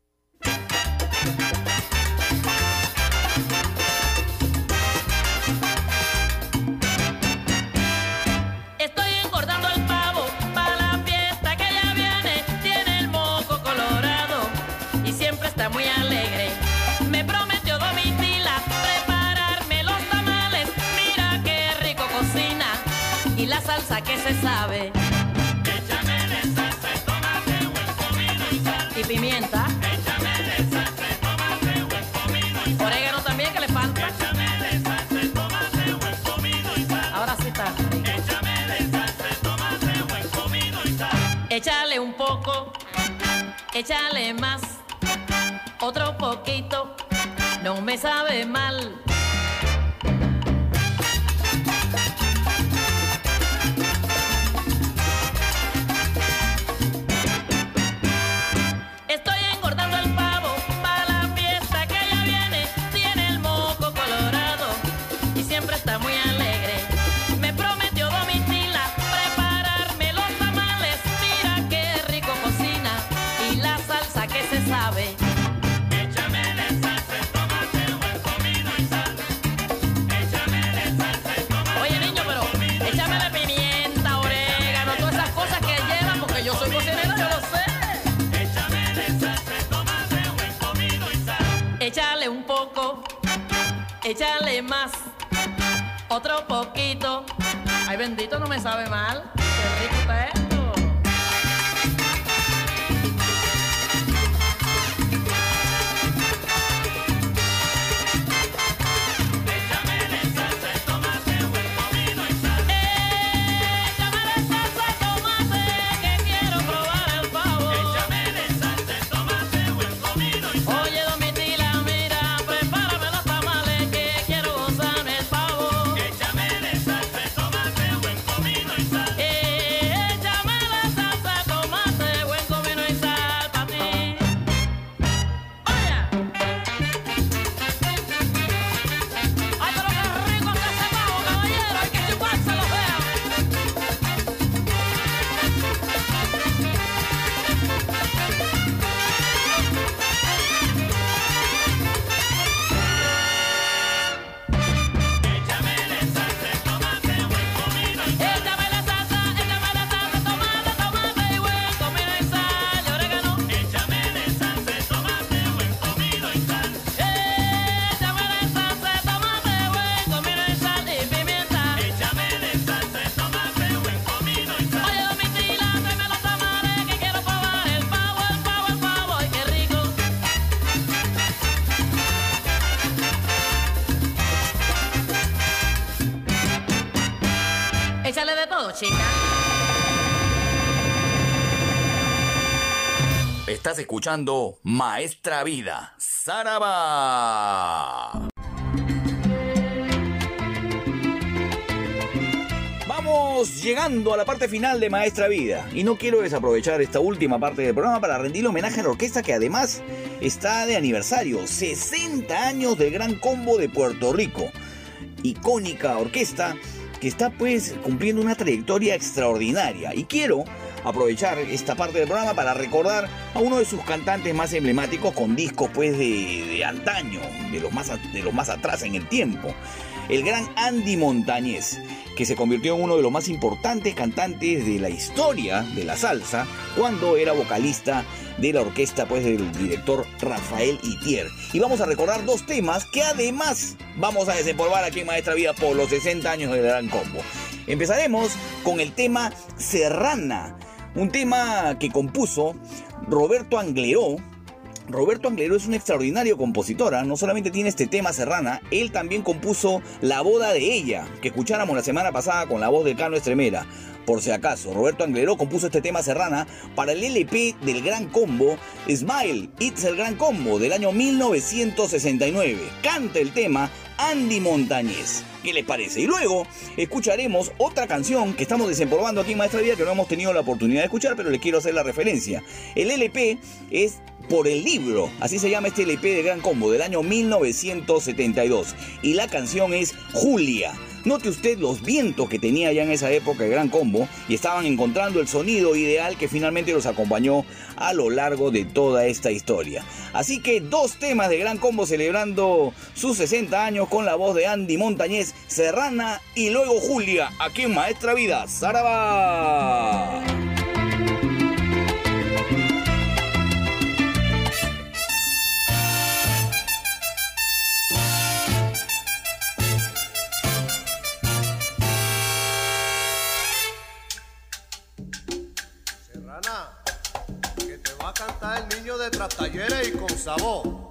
Estás escuchando Maestra Vida, Saraba. Vamos llegando a la parte final de Maestra Vida y no quiero desaprovechar esta última parte del programa para rendirle homenaje a la orquesta que además está de aniversario, 60 años del Gran Combo de Puerto Rico. Icónica orquesta que está pues cumpliendo una trayectoria extraordinaria y quiero aprovechar esta parte del programa para recordar a uno de sus cantantes más emblemáticos con discos pues de, de antaño, de los, más, de los más atrás en el tiempo. El gran Andy Montañez, que se convirtió en uno de los más importantes cantantes de la historia de la salsa cuando era vocalista de la orquesta pues del director Rafael Itier. Y vamos a recordar dos temas que además vamos a desempolvar aquí en Maestra Vida por los 60 años del Gran Combo. Empezaremos con el tema Serrana, un tema que compuso Roberto Angleró. Roberto Angleró es una extraordinaria compositora, no solamente tiene este tema Serrana, él también compuso La boda de ella, que escucháramos la semana pasada con la voz de Cano Estremera. Por si acaso, Roberto Angleró compuso este tema Serrana para el LP del Gran Combo Smile, It's el Gran Combo del año 1969. Canta el tema Andy Montañez. ¿Qué les parece? Y luego escucharemos otra canción que estamos desempolvando aquí en Maestra Vida que no hemos tenido la oportunidad de escuchar, pero les quiero hacer la referencia. El LP es por el libro, así se llama este LP de Gran Combo del año 1972 y la canción es Julia. Note usted los vientos que tenía ya en esa época el Gran Combo y estaban encontrando el sonido ideal que finalmente los acompañó a lo largo de toda esta historia. Así que dos temas de Gran Combo celebrando sus 60 años con la voz de Andy Montañez, Serrana y luego Julia, aquí en Maestra Vida, Saraba. cantar el niño de tras talleres y con sabor.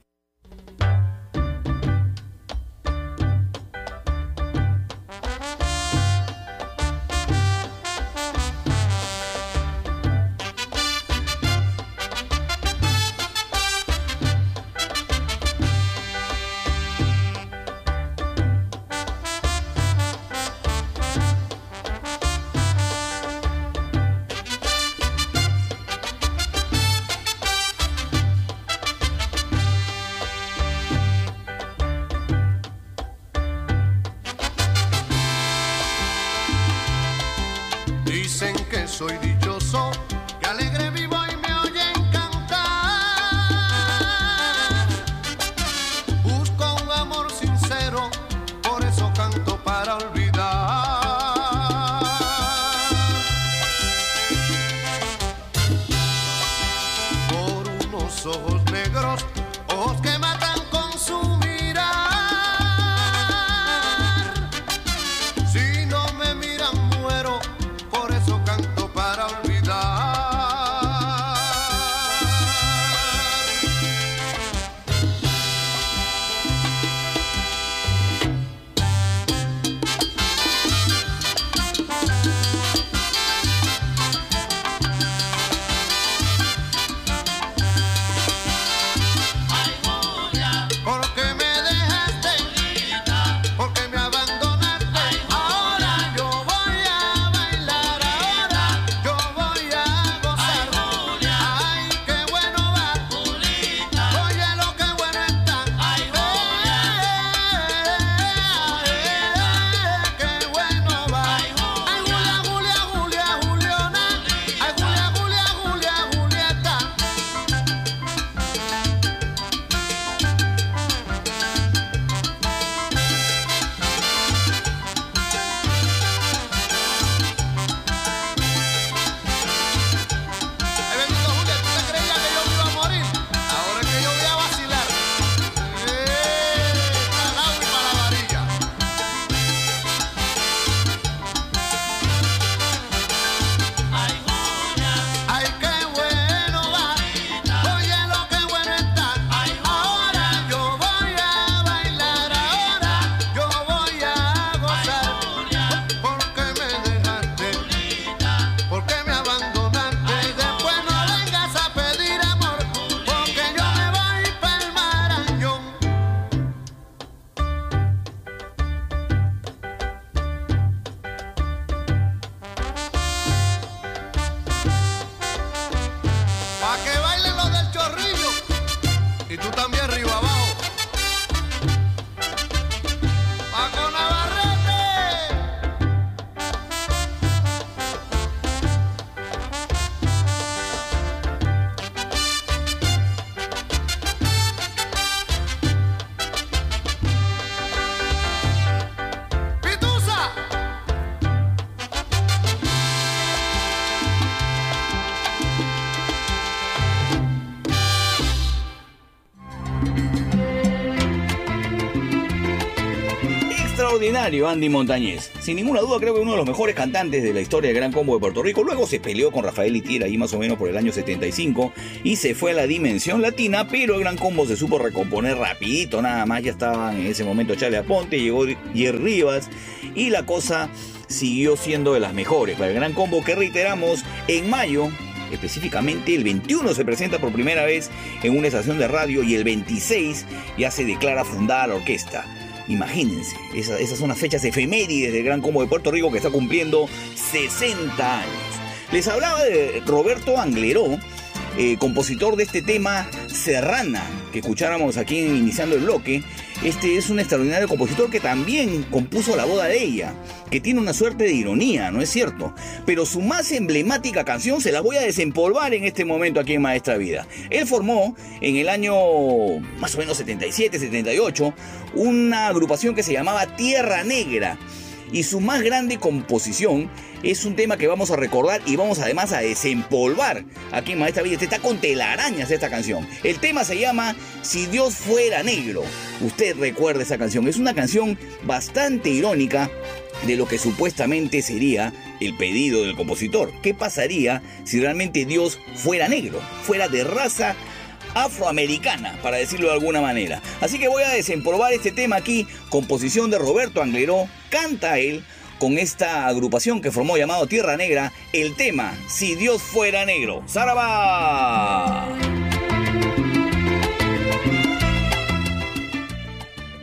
Andy Montañez. Sin ninguna duda creo que uno de los mejores cantantes de la historia del Gran Combo de Puerto Rico. Luego se peleó con Rafael Itier ahí más o menos por el año 75 y se fue a la dimensión latina, pero el Gran Combo se supo recomponer rapidito, nada más ya estaban en ese momento Chale Aponte, llegó Jerry Rivas y la cosa siguió siendo de las mejores para el Gran Combo que reiteramos en mayo específicamente el 21 se presenta por primera vez en una estación de radio y el 26 ya se declara fundada la orquesta. Imagínense, esa- esas son las fechas efemérides del Gran Combo de Puerto Rico que está cumpliendo 60 años. Les hablaba de Roberto Angleró, eh, compositor de este tema Serrana, que escucháramos aquí iniciando el bloque. Este es un extraordinario compositor que también compuso La boda de ella, que tiene una suerte de ironía, ¿no es cierto? Pero su más emblemática canción se la voy a desempolvar en este momento aquí en Maestra Vida. Él formó en el año más o menos 77, 78, una agrupación que se llamaba Tierra Negra. Y su más grande composición es un tema que vamos a recordar y vamos además a desempolvar aquí en Maestra. Este está con telarañas esta canción. El tema se llama Si Dios fuera negro. Usted recuerda esa canción. Es una canción bastante irónica de lo que supuestamente sería el pedido del compositor. ¿Qué pasaría si realmente Dios fuera negro, fuera de raza afroamericana, para decirlo de alguna manera? Así que voy a desempolvar este tema aquí, composición de Roberto Angleró, canta él con esta agrupación que formó llamado Tierra Negra, el tema Si Dios fuera negro.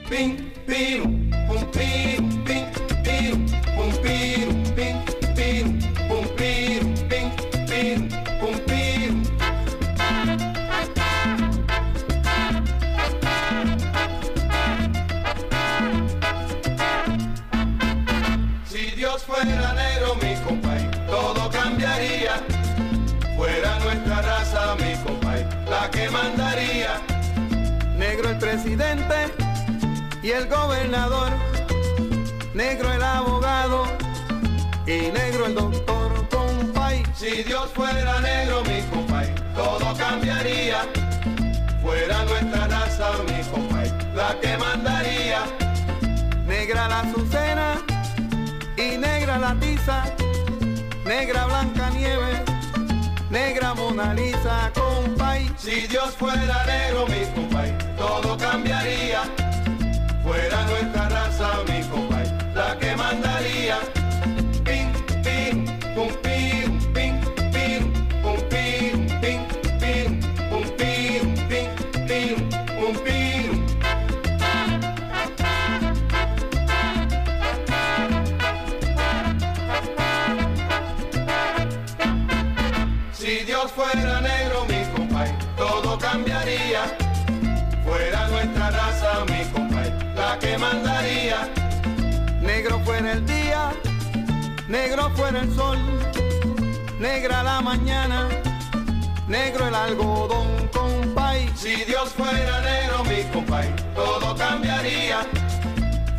Pum, presidente y el gobernador, negro el abogado y negro el doctor compay. Si Dios fuera negro, mi compay, todo cambiaría. Fuera nuestra raza, mi compay, la que mandaría. Negra la azucena y negra la tiza, negra blanca nieve, negra Mona Lisa compay. Si Dios fuera negro, mi compay, todo cambiaría. Negro fuera el sol, negra la mañana, negro el algodón compay. Si Dios fuera negro, mi compay, todo cambiaría.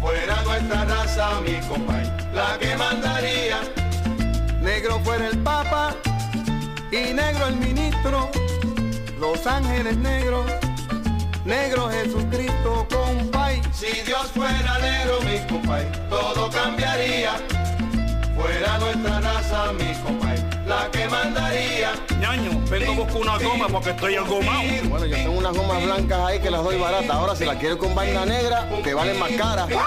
Fuera nuestra raza, mi compay, la que mandaría. Negro fuera el papa y negro el ministro, los ángeles negros, negro Jesucristo compay. Si Dios fuera negro, mi compay, todo cambiaría. Fuera nuestra raza, mi compay, la que mandaría. Ñaño, vengo a buscar una goma porque estoy engomado. Bueno, yo tengo unas gomas blancas ahí que las doy baratas. Ahora, si las quieres con vaina negra, que valen más caras. Oye,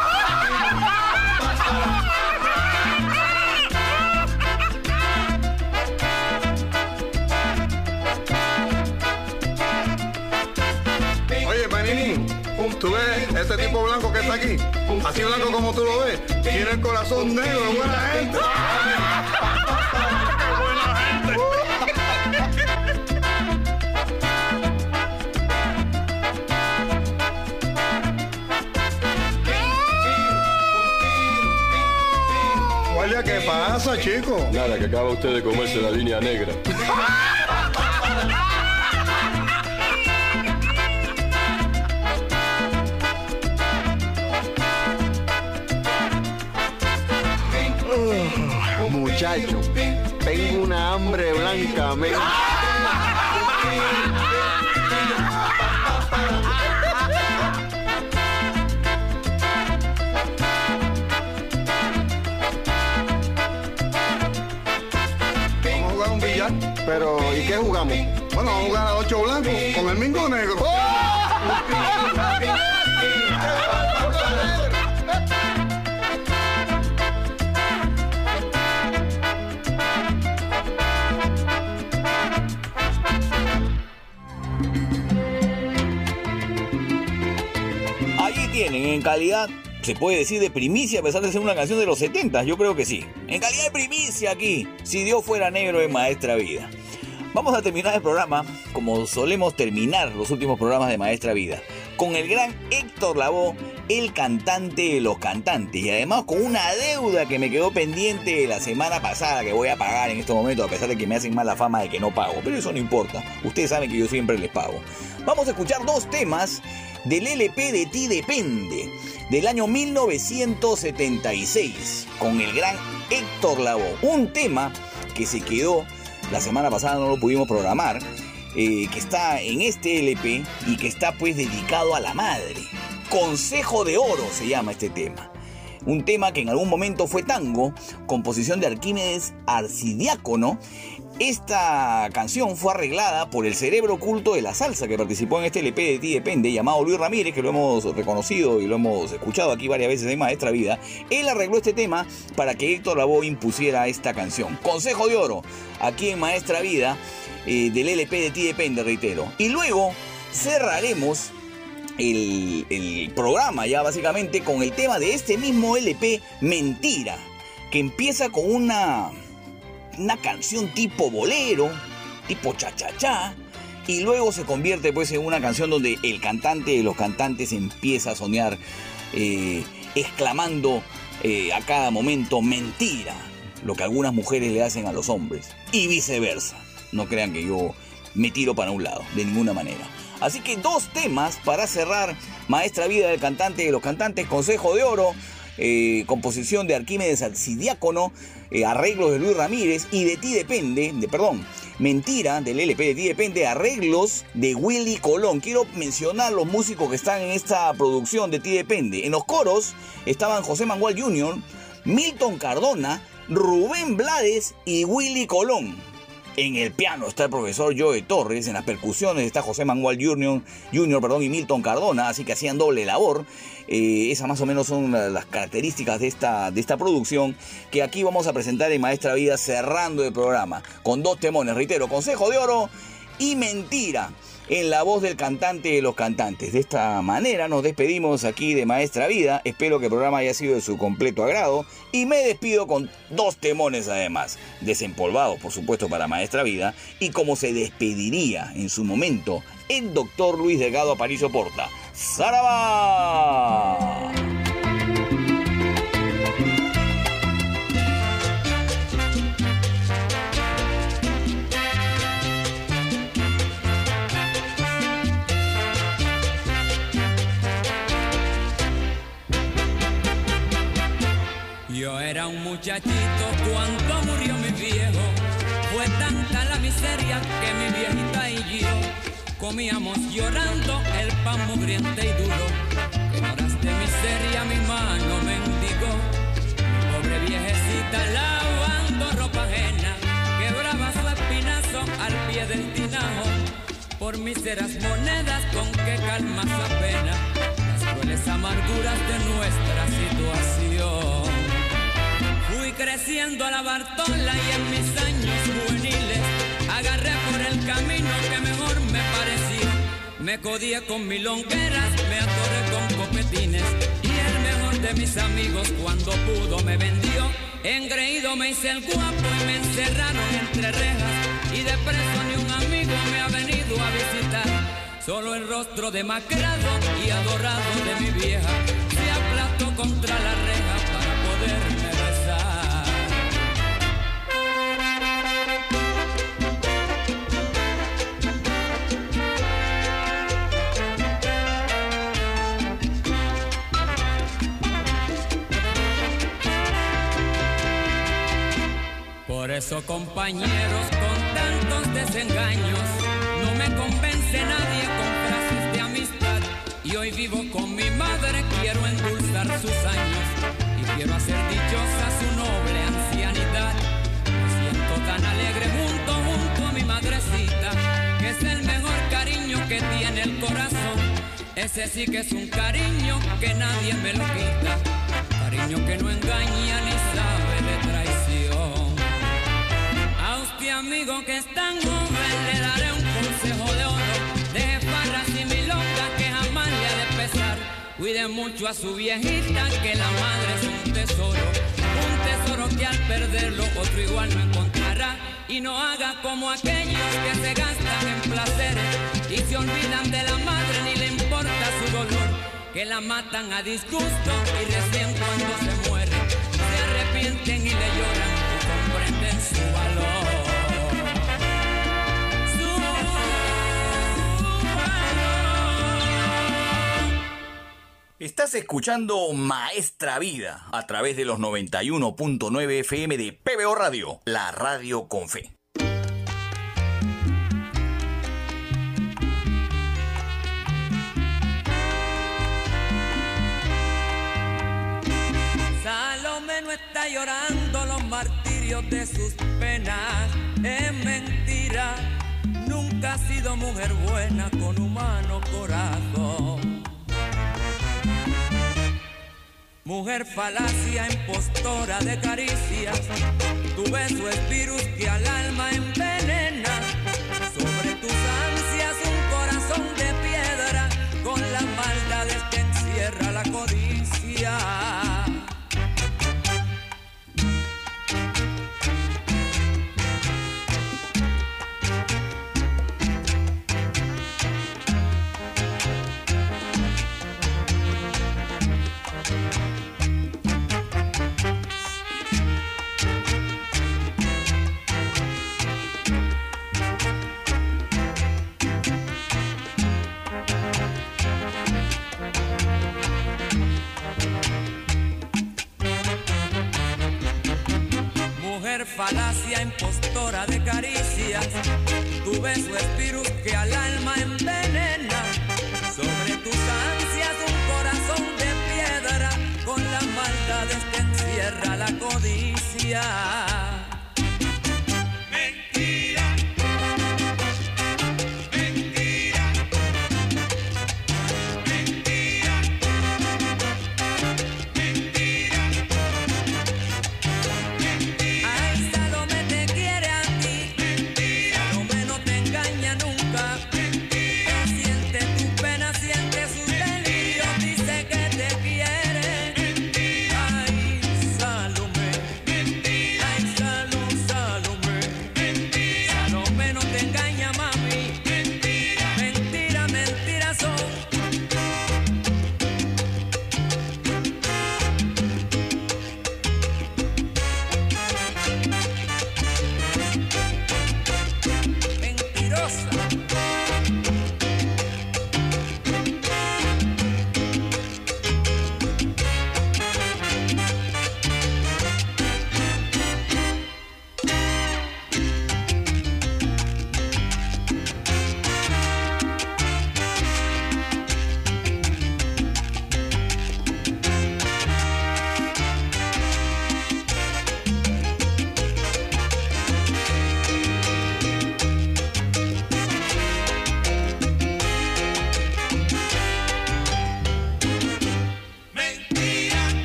tú ves este tipo blanco que está aquí, así blanco como tú lo ves, tiene el corazón negro, de buena gente. ¿qué pasa, chico? Nada, que acaba usted de comerse la línea negra. [laughs] Muchacho, tengo una hambre blanca, men. [laughs] Vamos a jugar un billar. Pero, ¿y qué jugamos? Bueno, vamos a jugar a ocho blancos con el mingo negro. [laughs] tienen, en calidad, se puede decir de primicia a pesar de ser una canción de los 70, yo creo que sí. En calidad de primicia aquí, si Dios fuera negro en Maestra Vida. Vamos a terminar el programa como solemos terminar los últimos programas de Maestra Vida, con el gran Héctor Lavoe, el cantante de los cantantes, y además con una deuda que me quedó pendiente la semana pasada que voy a pagar en estos momentos, a pesar de que me hacen mala fama de que no pago, pero eso no importa, ustedes saben que yo siempre les pago. Vamos a escuchar dos temas del LP de Ti Depende, del año 1976, con el gran Héctor Lavoe, un tema que se quedó la semana pasada no lo pudimos programar, eh, que está en este LP y que está pues dedicado a la madre. Consejo de Oro se llama este tema. un tema que en algún momento fue tango, composición de Arquímedes Arcidiácono. Esta canción fue arreglada por el cerebro oculto de la salsa que participó en este LP de Ti Depende, llamado Luis Ramírez, que lo hemos reconocido y lo hemos escuchado aquí varias veces en Maestra Vida. Él arregló este tema para que Héctor Lavoe impusiera esta canción. Consejo de oro, aquí en Maestra Vida, eh, del LP de Ti Depende, reitero. Y luego cerraremos el, el programa ya básicamente con el tema de este mismo LP, Mentira, que empieza con una, una canción tipo bolero, tipo cha-cha-cha, y luego se convierte pues en una canción donde el cantante de los cantantes empieza a soñar eh, exclamando eh, a cada momento mentira, lo que algunas mujeres le hacen a los hombres, y viceversa. No crean que yo me tiro para un lado, de ninguna manera. Así que dos temas para cerrar Maestra Vida del Cantante de los Cantantes, Consejo de Oro, eh, composición de Arquímedes Alcidiácono, eh, arreglos de Luis Ramírez y de ti depende, de perdón, Mentira del LP de ti depende, arreglos de Willy Colón. Quiero mencionar los músicos que están en esta producción de ti depende. En los coros estaban José Mangual Jr., Milton Cardona, Rubén Blades y Willy Colón. En el piano está el profesor Joe Torres, en las percusiones está José Manuel Jr., Jr. perdón, y Milton Cardona, así que hacían doble labor. Eh, esas más o menos son la- las características de esta, de esta producción que aquí vamos a presentar en Maestra Vida cerrando el programa con dos temones, reitero, Consejo de Oro y Mentira en la voz del cantante de los cantantes. De esta manera nos despedimos aquí de Maestra Vida. Espero que el programa haya sido de su completo agrado. Y me despido con dos temones además. Desempolvados, por supuesto, para Maestra Vida. Y como se despediría en su momento el doctor Luis Delgado Aparicio Porta. ¡Zaraba! Yo era un muchachito cuando murió mi viejo. Fue tanta la miseria que mi viejita y yo comíamos llorando el pan mugriente y duro. En horas de miseria mi mano mendigó. Mi pobre viejecita lavando ropa ajena, quebraba su espinazo al pie del tinajo. Por míseras monedas con que calma su pena las crueles amarguras de nuestra situación. Creciendo a la Bartola y en mis años juveniles agarré por el camino que mejor me pareció. Me codié con milongueras, me atoré con copetines y el mejor de mis amigos cuando pudo me vendió. Engreído me hice el guapo y me encerraron entre rejas y de preso ni un amigo me ha venido a visitar. Solo el rostro demacrado y adorado de mi vieja se aplastó contra la reja eso, compañeros, con tantos desengaños, no me convence nadie con frases de amistad. Y hoy vivo con mi madre, quiero endulzar sus años y quiero hacer dichosa su noble ancianidad. Me siento tan alegre junto, junto a mi madrecita, que es el mejor cariño que tiene el corazón. Ese sí que es un cariño que nadie me lo quita, cariño que no engaña ni sabe Usted amigo que es tan joven le daré un consejo de oro. Deje farras y milongas que jamás le ha de pesar. Cuide mucho a su viejita que la madre es un tesoro. Un tesoro que al perderlo otro igual no encontrará. Y no haga como aquellos que se gastan en placeres Y se olvidan de la madre ni le importa su dolor. Que la matan a disgusto y recién cuando se muere Se arrepienten y le lloran Estás escuchando Maestra Vida a través de los 91.9 FM de PBO Radio, la radio con fe. espera llorando los martirios de sus penas. Es mentira, nunca ha sido mujer buena con humano corazón. Mujer falacia, impostora de caricias, tu beso es virus que al alma envenena. Sobre tus ansias un corazón de piedra, con las maldades que encierra la codicia. Falacia, impostora de caricias, tu beso es virus que al alma envenena. Sobre tus ansias un corazón de piedra, con las maldades que encierra la codicia.